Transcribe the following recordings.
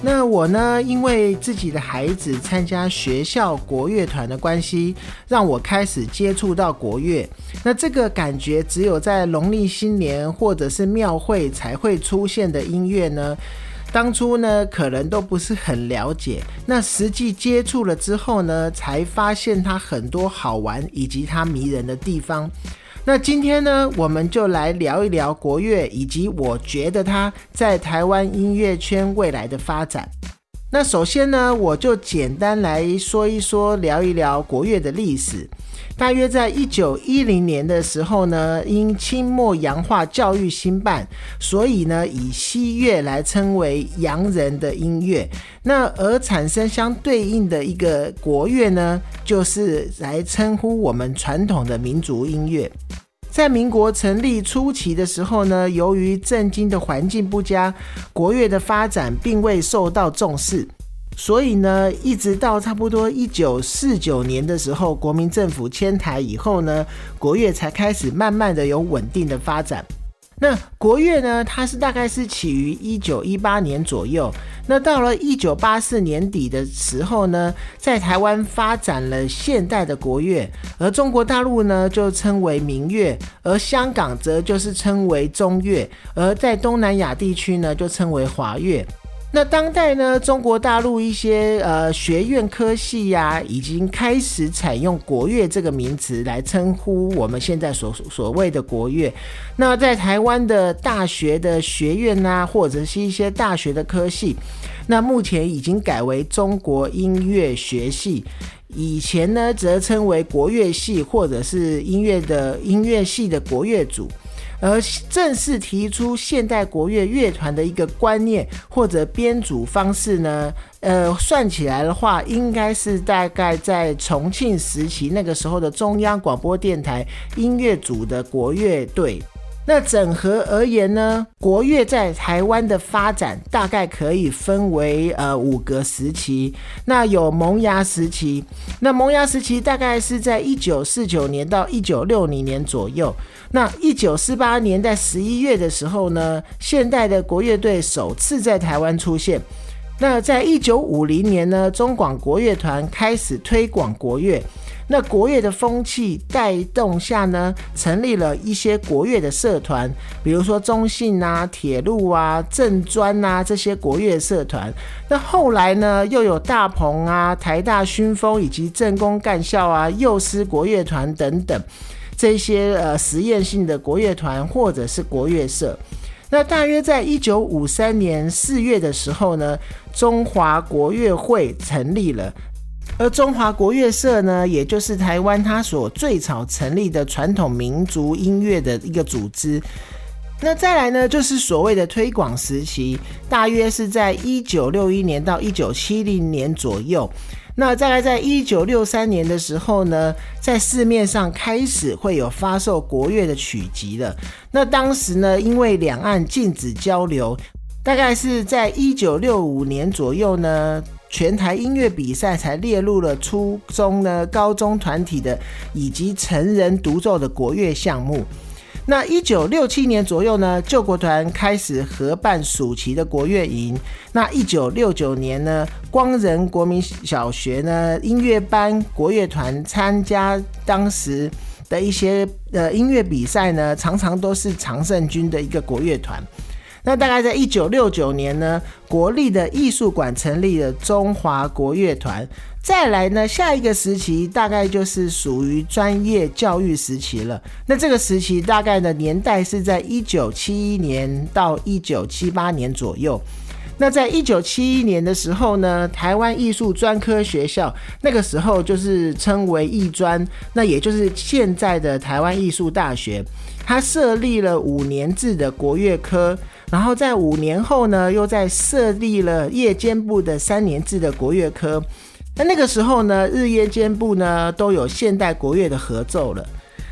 那我呢，因为自己的孩子参加学校国乐团的关系，让我开始接触到国乐。那这个感觉只有在农历新年或者是庙会才会出现的音乐呢。当初呢，可能都不是很了解。那实际接触了之后呢，才发现它很多好玩以及它迷人的地方。那今天呢，我们就来聊一聊国乐，以及我觉得它在台湾音乐圈未来的发展。那首先呢，我就简单来说一说，聊一聊国乐的历史。大约在一九一零年的时候呢，因清末洋化教育兴办，所以呢，以西乐来称为洋人的音乐。那而产生相对应的一个国乐呢，就是来称呼我们传统的民族音乐。在民国成立初期的时候呢，由于震经的环境不佳，国乐的发展并未受到重视，所以呢，一直到差不多一九四九年的时候，国民政府迁台以后呢，国乐才开始慢慢的有稳定的发展。那国乐呢？它是大概是起于一九一八年左右。那到了一九八四年底的时候呢，在台湾发展了现代的国乐，而中国大陆呢就称为民乐，而香港则就是称为中乐，而在东南亚地区呢就称为华乐。那当代呢，中国大陆一些呃学院科系呀，已经开始采用国乐这个名词来称呼我们现在所所谓的国乐。那在台湾的大学的学院呐，或者是一些大学的科系，那目前已经改为中国音乐学系，以前呢则称为国乐系，或者是音乐的音乐系的国乐组。而正式提出现代国乐乐团的一个观念或者编组方式呢？呃，算起来的话，应该是大概在重庆时期那个时候的中央广播电台音乐组的国乐队。那整合而言呢，国乐在台湾的发展大概可以分为呃五个时期。那有萌芽时期，那萌芽时期大概是在一九四九年到一九六零年左右。那一九四八年在十一月的时候呢，现代的国乐队首次在台湾出现。那在一九五零年呢，中广国乐团开始推广国乐。那国乐的风气带动下呢，成立了一些国乐的社团，比如说中信啊、铁路啊、正专啊这些国乐社团。那后来呢，又有大鹏啊、台大熏风以及正工干校啊、幼师国乐团等等这些呃实验性的国乐团或者是国乐社。那大约在一九五三年四月的时候呢，中华国乐会成立了。而中华国乐社呢，也就是台湾它所最早成立的传统民族音乐的一个组织。那再来呢，就是所谓的推广时期，大约是在一九六一年到一九七零年左右。那再来，在一九六三年的时候呢，在市面上开始会有发售国乐的曲集了。那当时呢，因为两岸禁止交流，大概是在一九六五年左右呢。全台音乐比赛才列入了初中呢、高中团体的以及成人独奏的国乐项目。那一九六七年左右呢，救国团开始合办暑期的国乐营。那一九六九年呢，光仁国民小学呢音乐班国乐团参加当时的一些呃音乐比赛呢，常常都是常胜军的一个国乐团。那大概在一九六九年呢，国立的艺术馆成立了中华国乐团。再来呢，下一个时期大概就是属于专业教育时期了。那这个时期大概的年代是在一九七一年到一九七八年左右。那在一九七一年的时候呢，台湾艺术专科学校那个时候就是称为艺专，那也就是现在的台湾艺术大学，它设立了五年制的国乐科。然后在五年后呢，又在设立了夜间部的三年制的国乐科。那那个时候呢，日夜间部呢都有现代国乐的合奏了。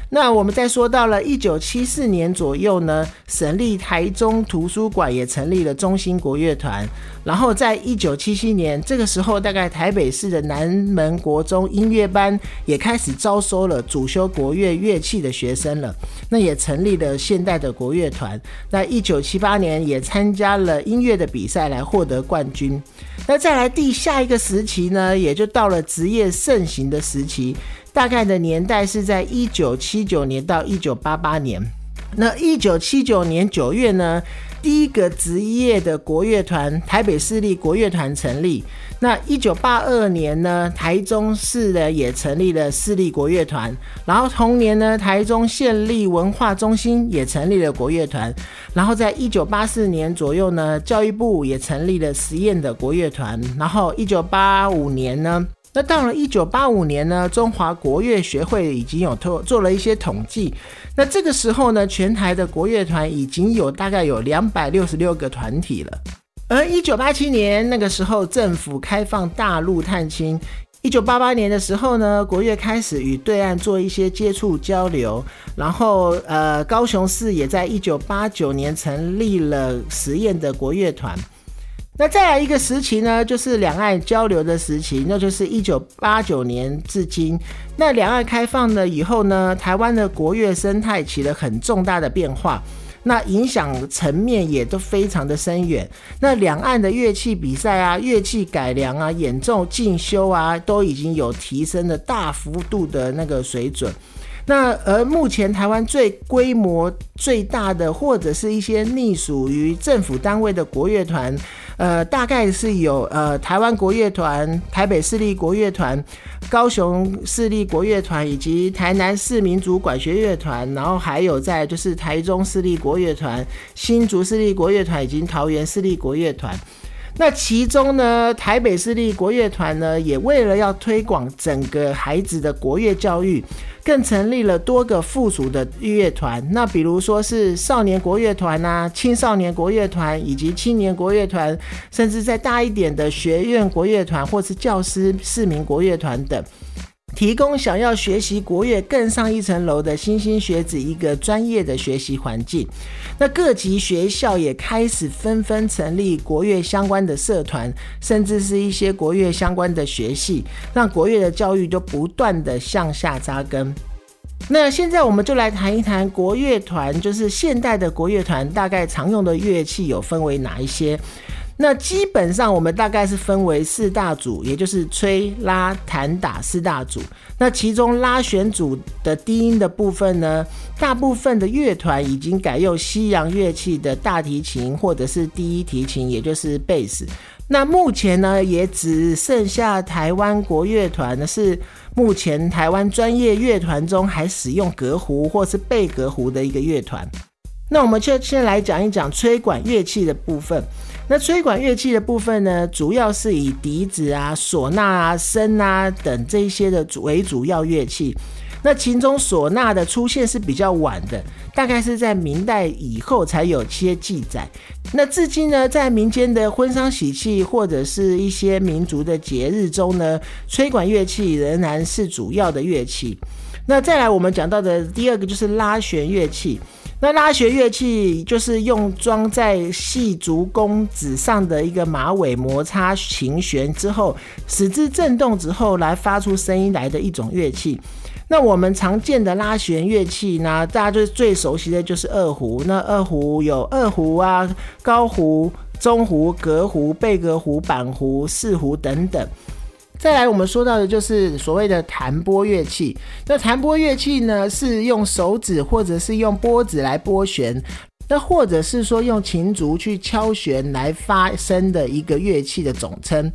那我们再说到了一九七四年左右呢，省立台中图书馆也成立了中心国乐团。然后在一九七七年这个时候，大概台北市的南门国中音乐班也开始招收了主修国乐乐器的学生了。那也成立了现代的国乐团。那一九七八年也参加了音乐的比赛来获得冠军。那再来第下一个时期呢，也就到了职业盛行的时期。大概的年代是在一九七九年到一九八八年。那一九七九年九月呢，第一个职业的国乐团台北市立国乐团成立。那一九八二年呢，台中市的也成立了市立国乐团。然后同年呢，台中县立文化中心也成立了国乐团。然后在一九八四年左右呢，教育部也成立了实验的国乐团。然后一九八五年呢。那到了一九八五年呢，中华国乐学会已经有做做了一些统计。那这个时候呢，全台的国乐团已经有大概有两百六十六个团体了。而一九八七年那个时候，政府开放大陆探亲。一九八八年的时候呢，国乐开始与对岸做一些接触交流。然后，呃，高雄市也在一九八九年成立了实验的国乐团。那再来一个时期呢，就是两岸交流的时期，那就是一九八九年至今。那两岸开放了以后呢，台湾的国乐生态起了很重大的变化，那影响层面也都非常的深远。那两岸的乐器比赛啊、乐器改良啊、演奏进修啊，都已经有提升了大幅度的那个水准。那而目前台湾最规模最大的，或者是一些隶属于政府单位的国乐团，呃，大概是有呃台湾国乐团、台北市立国乐团、高雄市立国乐团以及台南市民族管弦乐团，然后还有在就是台中市立国乐团、新竹市立国乐团以及桃园市立国乐团。那其中呢，台北市立国乐团呢，也为了要推广整个孩子的国乐教育，更成立了多个附属的乐团。那比如说是少年国乐团啊、青少年国乐团以及青年国乐团，甚至再大一点的学院国乐团或是教师市民国乐团等。提供想要学习国乐更上一层楼的新兴学子一个专业的学习环境。那各级学校也开始纷纷成立国乐相关的社团，甚至是一些国乐相关的学系，让国乐的教育都不断的向下扎根。那现在我们就来谈一谈国乐团，就是现代的国乐团大概常用的乐器有分为哪一些？那基本上我们大概是分为四大组，也就是吹、拉、弹、打四大组。那其中拉弦组的低音的部分呢，大部分的乐团已经改用西洋乐器的大提琴或者是第一提琴，也就是贝斯。那目前呢，也只剩下台湾国乐团呢，是目前台湾专业乐团中还使用隔胡或是贝隔胡的一个乐团。那我们就先来讲一讲吹管乐器的部分。那吹管乐器的部分呢，主要是以笛子啊、唢呐啊、笙啊等这些的为主要乐器。那其中唢呐的出现是比较晚的，大概是在明代以后才有些记载。那至今呢，在民间的婚丧喜庆或者是一些民族的节日中呢，吹管乐器仍然是主要的乐器。那再来，我们讲到的第二个就是拉弦乐器。那拉弦乐器就是用装在细竹弓子上的一个马尾摩擦琴弦之后，使之震动之后来发出声音来的一种乐器。那我们常见的拉弦乐器呢，大家就是最熟悉的就是二胡。那二胡有二胡啊、高胡、中胡、隔胡、背格胡、板胡、四胡等等。再来，我们说到的就是所谓的弹拨乐器。那弹拨乐器呢，是用手指或者是用拨子来拨弦，那或者是说用琴竹去敲弦来发声的一个乐器的总称。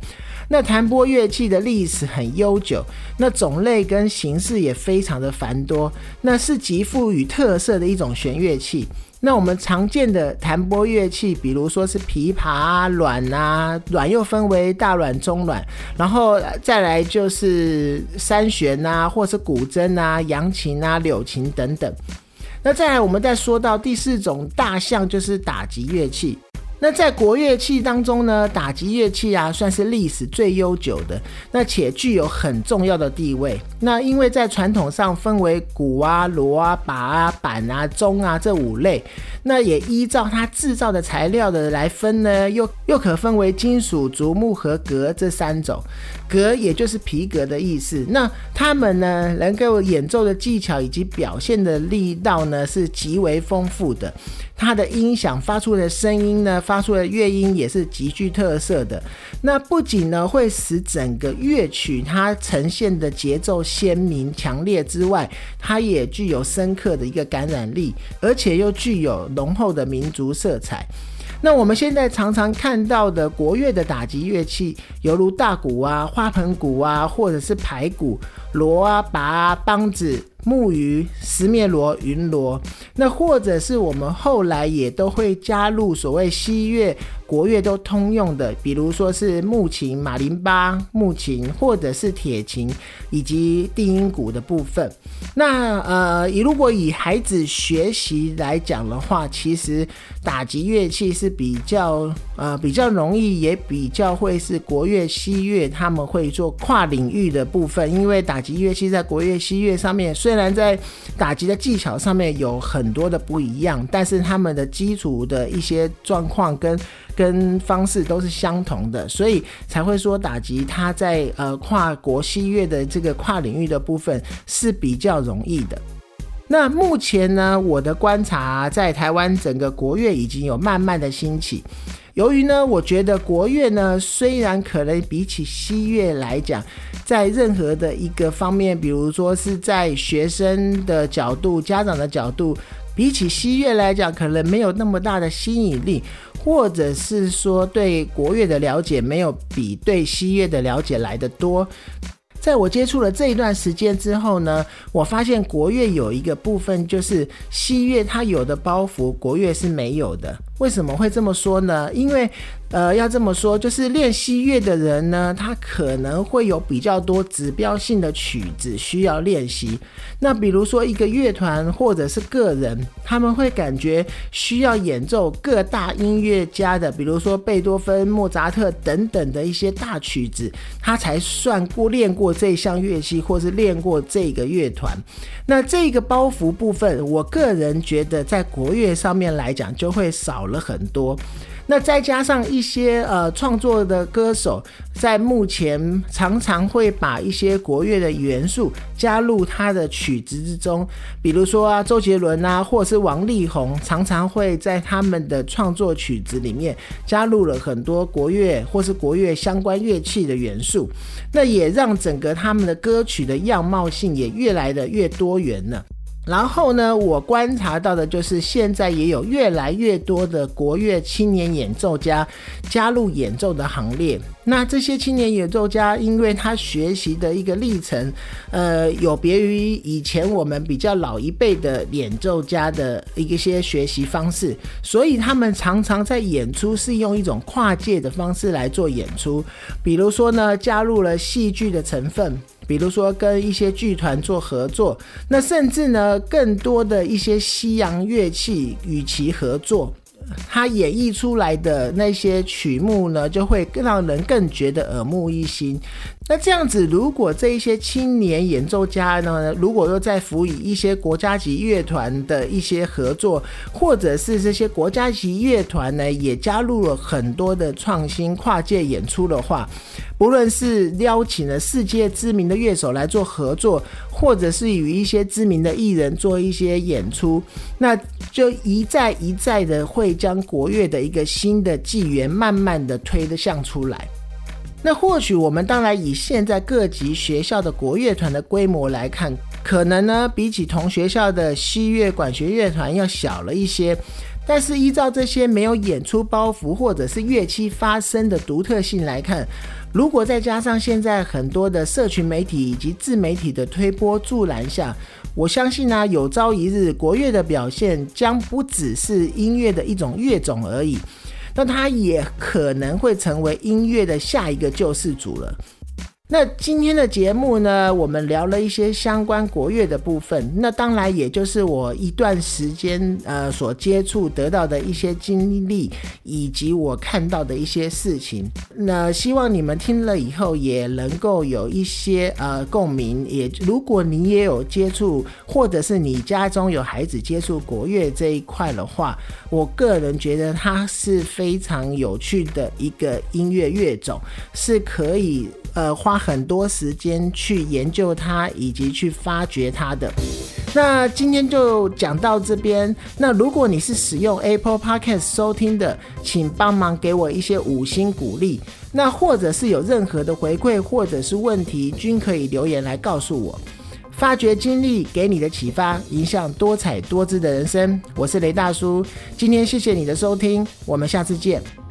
那弹拨乐器的历史很悠久，那种类跟形式也非常的繁多，那是极富于特色的一种弦乐器。那我们常见的弹拨乐器，比如说是琵琶啊、阮啊，阮又分为大阮、中阮，然后再来就是三弦啊，或是古筝啊、扬琴啊、柳琴等等。那再来，我们再说到第四种大象，就是打击乐器。那在国乐器当中呢，打击乐器啊，算是历史最悠久的，那且具有很重要的地位。那因为在传统上分为鼓啊、锣啊、把啊、板啊、钟啊这五类，那也依照它制造的材料的来分呢，又又可分为金属、竹木和革这三种。革也就是皮革的意思。那他们呢，能够演奏的技巧以及表现的力道呢，是极为丰富的。它的音响发出的声音呢，发出的乐音也是极具特色的。那不仅呢会使整个乐曲它呈现的节奏鲜明强烈之外，它也具有深刻的一个感染力，而且又具有浓厚的民族色彩。那我们现在常常看到的国乐的打击乐器，犹如大鼓啊、花盆鼓啊，或者是排鼓、锣啊、拔啊、梆子。木鱼、石面锣、云锣，那或者是我们后来也都会加入所谓西月、国乐都通用的，比如说是木琴、马林巴木琴，或者是铁琴以及定音鼓的部分。那呃，如果以孩子学习来讲的话，其实打击乐器是比较呃比较容易，也比较会是国乐、西乐他们会做跨领域的部分，因为打击乐器在国乐、西乐上面虽然在打击的技巧上面有很多的不一样，但是他们的基础的一些状况跟跟方式都是相同的，所以才会说打击它在呃跨国西乐的这个跨领域的部分是比较容易的。那目前呢，我的观察在台湾整个国乐已经有慢慢的兴起。由于呢，我觉得国乐呢，虽然可能比起西乐来讲，在任何的一个方面，比如说是在学生的角度、家长的角度，比起西乐来讲，可能没有那么大的吸引力，或者是说对国乐的了解没有比对西乐的了解来的多。在我接触了这一段时间之后呢，我发现国乐有一个部分就是西乐它有的包袱，国乐是没有的。为什么会这么说呢？因为，呃，要这么说，就是练西乐的人呢，他可能会有比较多指标性的曲子需要练习。那比如说一个乐团或者是个人，他们会感觉需要演奏各大音乐家的，比如说贝多芬、莫扎特等等的一些大曲子，他才算过练过这项乐器，或是练过这个乐团。那这个包袱部分，我个人觉得在国乐上面来讲，就会少。了很多，那再加上一些呃创作的歌手，在目前常常会把一些国乐的元素加入他的曲子之中，比如说啊周杰伦啊，或者是王力宏，常常会在他们的创作曲子里面加入了很多国乐或是国乐相关乐器的元素，那也让整个他们的歌曲的样貌性也越来的越多元了。然后呢，我观察到的就是现在也有越来越多的国乐青年演奏家加入演奏的行列。那这些青年演奏家，因为他学习的一个历程，呃，有别于以前我们比较老一辈的演奏家的一些学习方式，所以他们常常在演出是用一种跨界的方式来做演出。比如说呢，加入了戏剧的成分。比如说跟一些剧团做合作，那甚至呢更多的一些西洋乐器与其合作，他演绎出来的那些曲目呢，就会让人更觉得耳目一新。那这样子，如果这一些青年演奏家呢，如果又在辅以一些国家级乐团的一些合作，或者是这些国家级乐团呢，也加入了很多的创新跨界演出的话，不论是邀请了世界知名的乐手来做合作，或者是与一些知名的艺人做一些演出，那就一再一再的会将国乐的一个新的纪元慢慢的推得向出来。那或许我们当然以现在各级学校的国乐团的规模来看，可能呢比起同学校的西乐管弦乐团要小了一些。但是依照这些没有演出包袱或者是乐器发声的独特性来看，如果再加上现在很多的社群媒体以及自媒体的推波助澜下，我相信呢有朝一日国乐的表现将不只是音乐的一种乐种而已。那它也可能会成为音乐的下一个救世主了。那今天的节目呢，我们聊了一些相关国乐的部分，那当然也就是我一段时间呃所接触得到的一些经历，以及我看到的一些事情。那希望你们听了以后也能够有一些呃共鸣。也如果你也有接触，或者是你家中有孩子接触国乐这一块的话，我个人觉得它是非常有趣的一个音乐乐种，是可以。呃，花很多时间去研究它，以及去发掘它的。那今天就讲到这边。那如果你是使用 Apple Podcast 收听的，请帮忙给我一些五星鼓励。那或者是有任何的回馈或者是问题，均可以留言来告诉我。发掘经历给你的启发，影响多彩多姿的人生。我是雷大叔。今天谢谢你的收听，我们下次见。